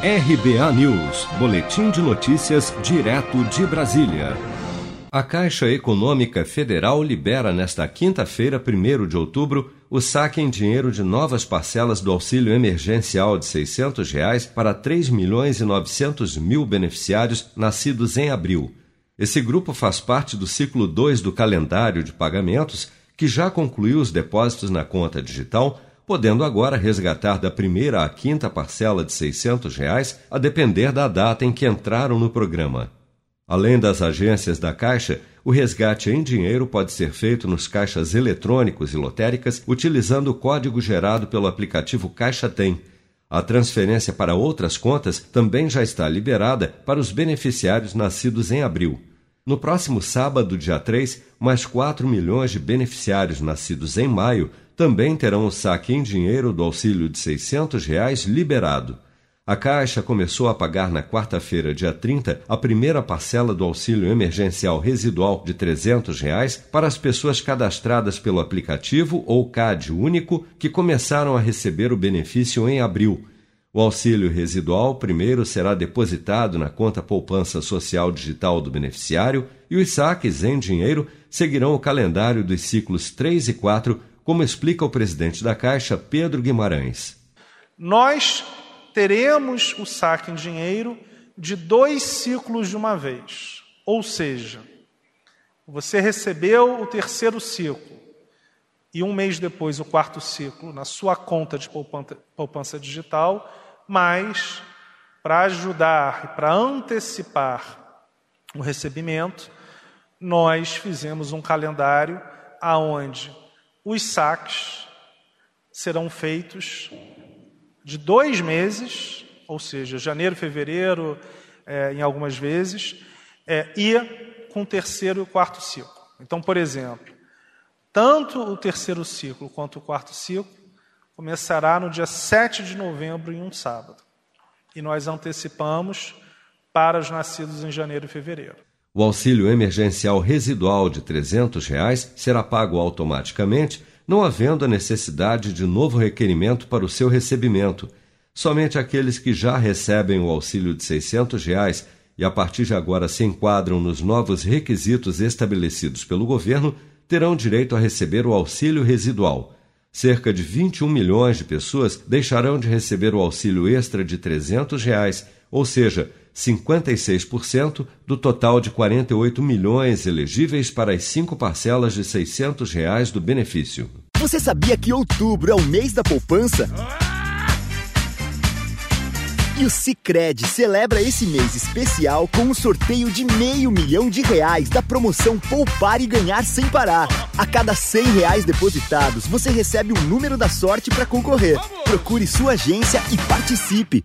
RBA News, Boletim de Notícias, direto de Brasília. A Caixa Econômica Federal libera nesta quinta-feira, 1 de outubro, o saque em dinheiro de novas parcelas do auxílio emergencial de 600 reais para 3 milhões e 900 mil beneficiários nascidos em abril. Esse grupo faz parte do ciclo 2 do calendário de pagamentos, que já concluiu os depósitos na conta digital, podendo agora resgatar da primeira à quinta parcela de 600 reais, a depender da data em que entraram no programa. Além das agências da Caixa, o resgate em dinheiro pode ser feito nos caixas eletrônicos e lotéricas utilizando o código gerado pelo aplicativo Caixa Tem. A transferência para outras contas também já está liberada para os beneficiários nascidos em abril. No próximo sábado, dia 3, mais 4 milhões de beneficiários nascidos em maio também terão o saque em dinheiro do auxílio de 600 reais liberado. A Caixa começou a pagar na quarta-feira, dia 30, a primeira parcela do auxílio emergencial residual de 300 reais para as pessoas cadastradas pelo aplicativo ou CAD único que começaram a receber o benefício em abril. O auxílio residual primeiro será depositado na conta poupança social digital do beneficiário e os saques em dinheiro seguirão o calendário dos ciclos 3 e 4, como explica o presidente da Caixa, Pedro Guimarães. Nós teremos o saque em dinheiro de dois ciclos de uma vez. Ou seja, você recebeu o terceiro ciclo e um mês depois o quarto ciclo na sua conta de poupança digital, mas para ajudar e para antecipar o recebimento, nós fizemos um calendário aonde os saques serão feitos de dois meses, ou seja, janeiro, fevereiro, é, em algumas vezes, é, e com o terceiro e o quarto ciclo. Então, por exemplo, tanto o terceiro ciclo quanto o quarto ciclo começará no dia 7 de novembro, em um sábado. E nós antecipamos para os nascidos em janeiro e fevereiro. O auxílio emergencial residual de 300 reais será pago automaticamente não havendo a necessidade de novo requerimento para o seu recebimento. Somente aqueles que já recebem o auxílio de 600 reais e a partir de agora se enquadram nos novos requisitos estabelecidos pelo governo terão direito a receber o auxílio residual. Cerca de 21 milhões de pessoas deixarão de receber o auxílio extra de 300 reais, ou seja, 56% do total de 48 milhões elegíveis para as cinco parcelas de 600 reais do benefício. Você sabia que outubro é o mês da poupança? E o Cicred celebra esse mês especial com um sorteio de meio milhão de reais da promoção Poupar e Ganhar Sem Parar. A cada cem reais depositados, você recebe um número da sorte para concorrer. Procure sua agência e participe